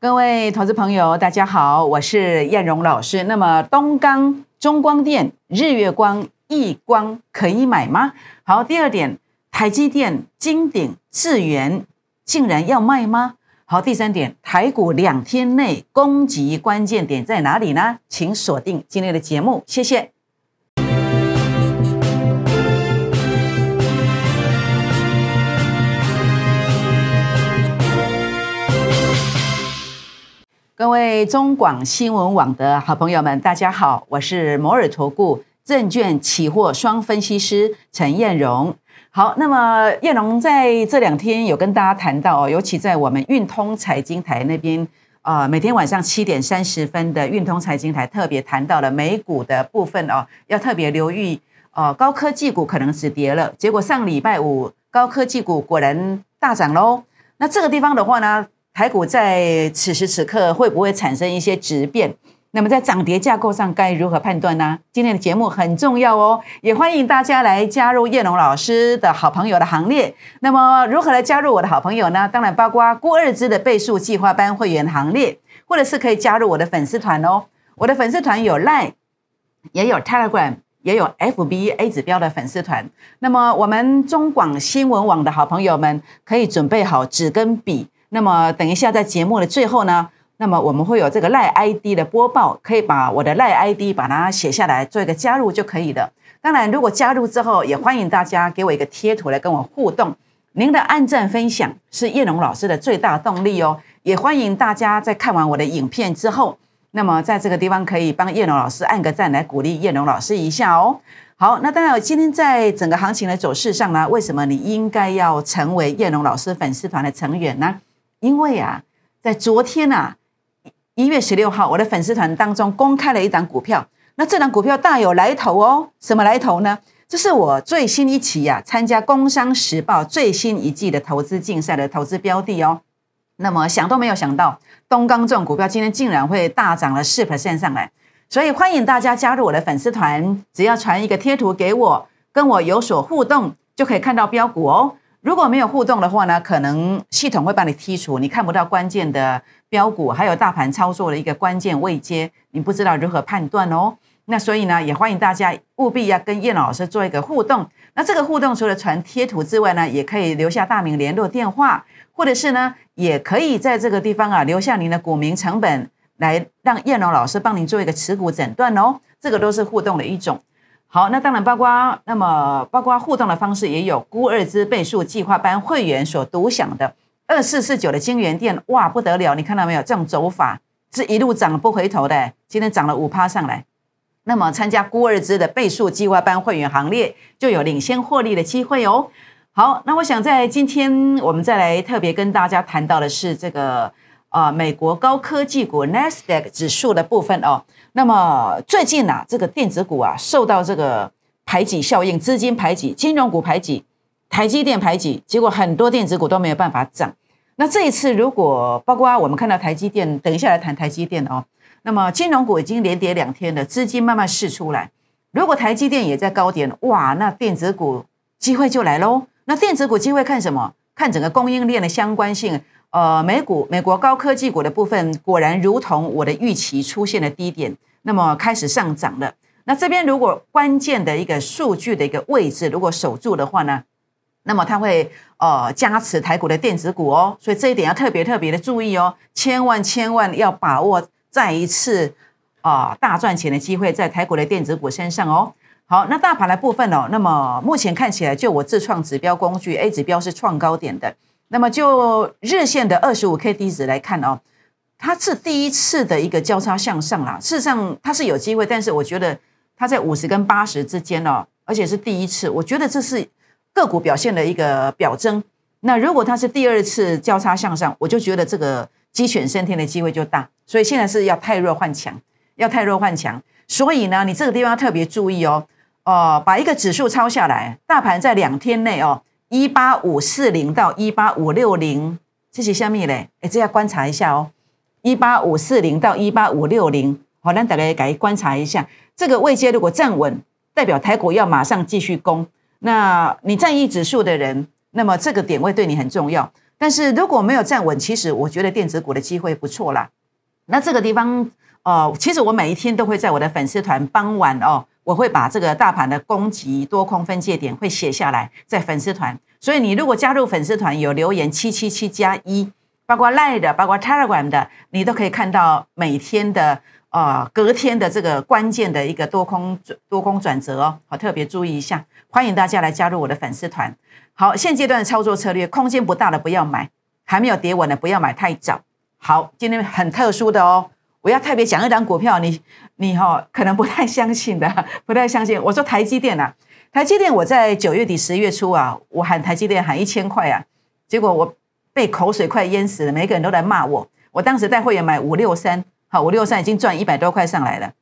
各位投资朋友，大家好，我是燕荣老师。那么东钢、中光电、日月光、亿光可以买吗？好，第二点，台积电、金鼎、智源竟然要卖吗？好，第三点，台股两天内攻击关键点在哪里呢？请锁定今天的节目，谢谢。各位中广新闻网的好朋友们，大家好，我是摩尔投顾证券期货双分析师陈燕荣。好，那么燕荣在这两天有跟大家谈到，尤其在我们运通财经台那边，呃，每天晚上七点三十分的运通财经台特别谈到了美股的部分哦，要特别留意，呃，高科技股可能止跌了。结果上礼拜五高科技股果然大涨喽。那这个地方的话呢？台股在此时此刻会不会产生一些质变？那么在涨跌架构上该如何判断呢？今天的节目很重要哦，也欢迎大家来加入叶龙老师的好朋友的行列。那么如何来加入我的好朋友呢？当然包括郭二之的倍数计划班会员行列，或者是可以加入我的粉丝团哦。我的粉丝团有 Line，也有 Telegram，也有 FBA 指标的粉丝团。那么我们中广新闻网的好朋友们可以准备好纸跟笔。那么等一下，在节目的最后呢，那么我们会有这个赖 ID 的播报，可以把我的赖 ID 把它写下来，做一个加入就可以了。当然，如果加入之后，也欢迎大家给我一个贴图来跟我互动。您的按赞分享是叶龙老师的最大动力哦。也欢迎大家在看完我的影片之后，那么在这个地方可以帮叶龙老师按个赞，来鼓励叶龙老师一下哦。好，那当然，今天在整个行情的走势上呢，为什么你应该要成为叶龙老师粉丝团的成员呢？因为啊，在昨天呐，一月十六号，我的粉丝团当中公开了一档股票，那这档股票大有来头哦。什么来头呢？这是我最新一期呀，参加《工商时报》最新一季的投资竞赛的投资标的哦。那么想都没有想到，东钢这种股票今天竟然会大涨了四 percent 上来，所以欢迎大家加入我的粉丝团，只要传一个贴图给我，跟我有所互动，就可以看到标股哦。如果没有互动的话呢，可能系统会把你剔除，你看不到关键的标股，还有大盘操作的一个关键位阶，你不知道如何判断哦。那所以呢，也欢迎大家务必要跟叶老师做一个互动。那这个互动除了传贴图之外呢，也可以留下大名、联络电话，或者是呢，也可以在这个地方啊留下您的股民成本，来让叶龙老师帮您做一个持股诊断哦。这个都是互动的一种。好，那当然包括那么包括互动的方式，也有估二之倍数计划班会员所独享的二四四九的金源店，哇，不得了！你看到没有？这种走法是一路涨不回头的，今天涨了五趴上来。那么参加估二之的倍数计划班会员行列，就有领先获利的机会哦。好，那我想在今天我们再来特别跟大家谈到的是这个啊美国高科技股 Nasdaq 指数的部分哦。那么最近呐，这个电子股啊，受到这个排挤效应，资金排挤，金融股排挤，台积电排挤，结果很多电子股都没有办法涨。那这一次，如果包括我们看到台积电，等一下来谈台积电哦。那么金融股已经连跌两天了，资金慢慢释出来。如果台积电也在高点，哇，那电子股机会就来喽。那电子股机会看什么？看整个供应链的相关性。呃，美股美国高科技股的部分果然如同我的预期出现了低点，那么开始上涨了。那这边如果关键的一个数据的一个位置如果守住的话呢，那么它会呃加持台股的电子股哦，所以这一点要特别特别的注意哦，千万千万要把握再一次啊大赚钱的机会在台股的电子股身上哦。好，那大盘的部分哦，那么目前看起来就我自创指标工具 A 指标是创高点的。那么就日线的二十五 K D 值来看哦，它是第一次的一个交叉向上啦。事实上它是有机会，但是我觉得它在五十跟八十之间哦，而且是第一次，我觉得这是个股表现的一个表征。那如果它是第二次交叉向上，我就觉得这个鸡犬升天的机会就大。所以现在是要太弱换强，要太弱换强。所以呢，你这个地方要特别注意哦，哦，把一个指数抄下来，大盘在两天内哦。一八五四零到一八五六零，这是虾米嘞？哎，这要观察一下哦。一八五四零到一八五六零，好，那大家改观察一下，这个位阶如果站稳，代表台股要马上继续攻。那你在意指数的人，那么这个点位对你很重要。但是如果没有站稳，其实我觉得电子股的机会不错啦。那这个地方哦，其实我每一天都会在我的粉丝团傍晚哦，我会把这个大盘的攻击多空分界点会写下来在粉丝团。所以你如果加入粉丝团有留言七七七加一，包括 Line 的，包括 Telegram 的，你都可以看到每天的呃隔天的这个关键的一个多空多空转折哦，好特别注意一下。欢迎大家来加入我的粉丝团。好，现阶段的操作策略，空间不大的不要买，还没有跌稳的不要买太早。好，今天很特殊的哦，我要特别讲一张股票，你你哈可能不太相信的，不太相信。我说台积电啊，台积电我在九月底十月初啊，我喊台积电喊一千块啊，结果我被口水快淹死了，每个人都来骂我。我当时带会员买五六三，好五六三已经赚一百多块上来了。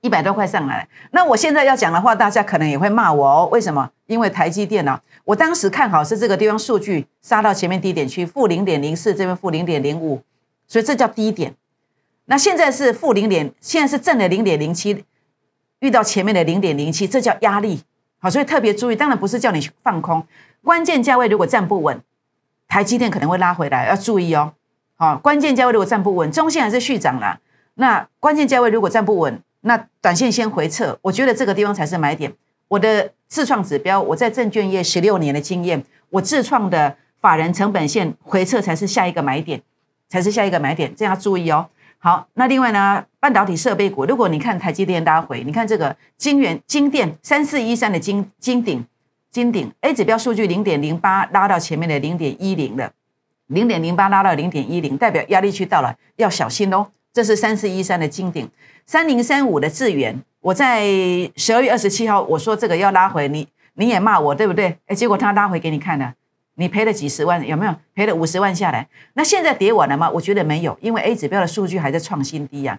一百多块上来，那我现在要讲的话，大家可能也会骂我哦。为什么？因为台积电呢，我当时看好是这个地方数据杀到前面低点去，负零点零四，这边负零点零五，所以这叫低点。那现在是负零点，现在是正的零点零七，遇到前面的零点零七，这叫压力。好，所以特别注意，当然不是叫你放空，关键价位如果站不稳，台积电可能会拉回来，要注意哦。好，关键价位如果站不稳，中线还是续涨了，那关键价位如果站不稳。那短线先回撤，我觉得这个地方才是买点。我的自创指标，我在证券业十六年的经验，我自创的法人成本线回撤才是下一个买点，才是下一个买点，这样注意哦。好，那另外呢，半导体设备股，如果你看台积电拉回，你看这个金元金电三四一三的金金鼎金鼎 A 指标数据零点零八拉到前面的零点一零了，零点零八拉到零点一零，代表压力区到了，要小心哦。这是三四一三的金鼎。三零三五的智源，我在十二月二十七号我说这个要拉回，你你也骂我对不对？哎，结果他拉回给你看了，你赔了几十万，有没有赔了五十万下来？那现在跌完了吗？我觉得没有，因为 A 指标的数据还在创新低呀。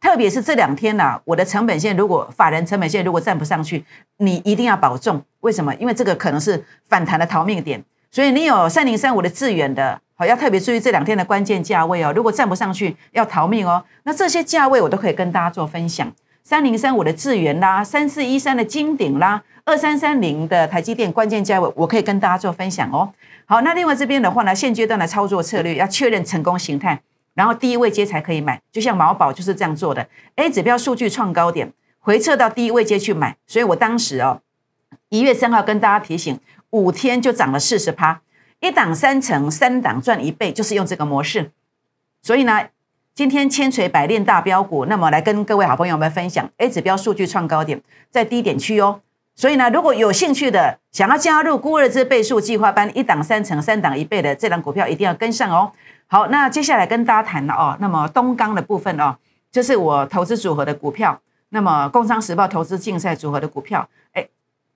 特别是这两天呐，我的成本线如果法人成本线如果站不上去，你一定要保重。为什么？因为这个可能是反弹的逃命点。所以你有三零三五的智远的。好，要特别注意这两天的关键价位哦。如果站不上去，要逃命哦。那这些价位我都可以跟大家做分享。三零三五的智源啦，三四一三的金鼎啦，二三三零的台积电关键价位，我可以跟大家做分享哦。好，那另外这边的话呢，现阶段的操作策略要确认成功形态，然后第一位阶才可以买。就像毛宝就是这样做的，A 指标数据创高点，回撤到第一位阶去买。所以我当时哦，一月三号跟大家提醒，五天就涨了四十趴。一档三成，三档赚一倍，就是用这个模式。所以呢，今天千锤百炼大标股，那么来跟各位好朋友们分享 A 指标数据创高点在低点区哦。所以呢，如果有兴趣的，想要加入孤二之倍数计划班，一档三成，三档一倍的这档股票，一定要跟上哦。好，那接下来跟大家谈了哦，那么东钢的部分哦，这是我投资组合的股票，那么工商时报投资竞赛组合的股票，哎，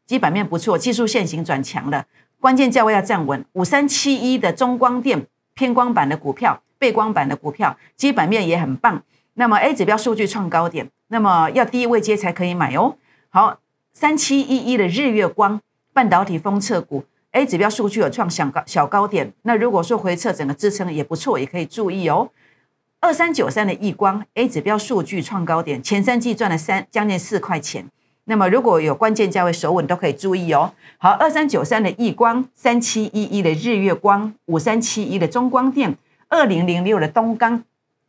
基本面不错，技术线型转强了。关键价位要站稳，五三七一的中光电偏光板的股票，背光板的股票，基本面也很棒。那么 A 指标数据创高点，那么要低位接才可以买哦。好，三七一一的日月光半导体封测股，A 指标数据有创小高小高点，那如果说回撤整个支撑也不错，也可以注意哦。二三九三的易光 A 指标数据创高点，前三季赚了三将近四块钱。那么如果有关键价位守稳，都可以注意哦。好，二三九三的易光，三七一一的日月光，五三七一的中光电，二零零六的东钢。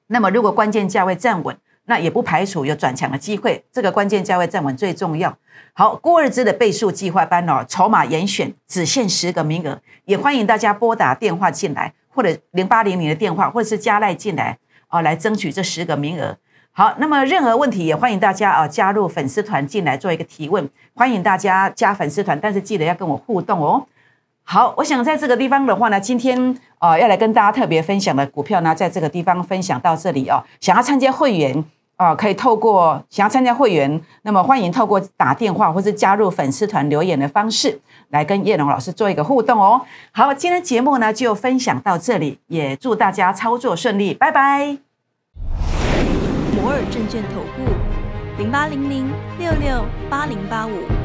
那么如果关键价位站稳，那也不排除有转强的机会。这个关键价位站稳最重要。好，郭二之的倍数计划班哦，筹码严选，只限十个名额，也欢迎大家拨打电话进来，或者零八零零的电话，或者是加赖进来哦，来争取这十个名额。好，那么任何问题也欢迎大家啊加入粉丝团进来做一个提问，欢迎大家加粉丝团，但是记得要跟我互动哦。好，我想在这个地方的话呢，今天啊要来跟大家特别分享的股票呢，在这个地方分享到这里哦。想要参加会员啊，可以透过想要参加会员，那么欢迎透过打电话或是加入粉丝团留言的方式来跟叶龙老师做一个互动哦。好，今天节目呢就分享到这里，也祝大家操作顺利，拜拜。摩尔证券投顾零八零零六六八零八五。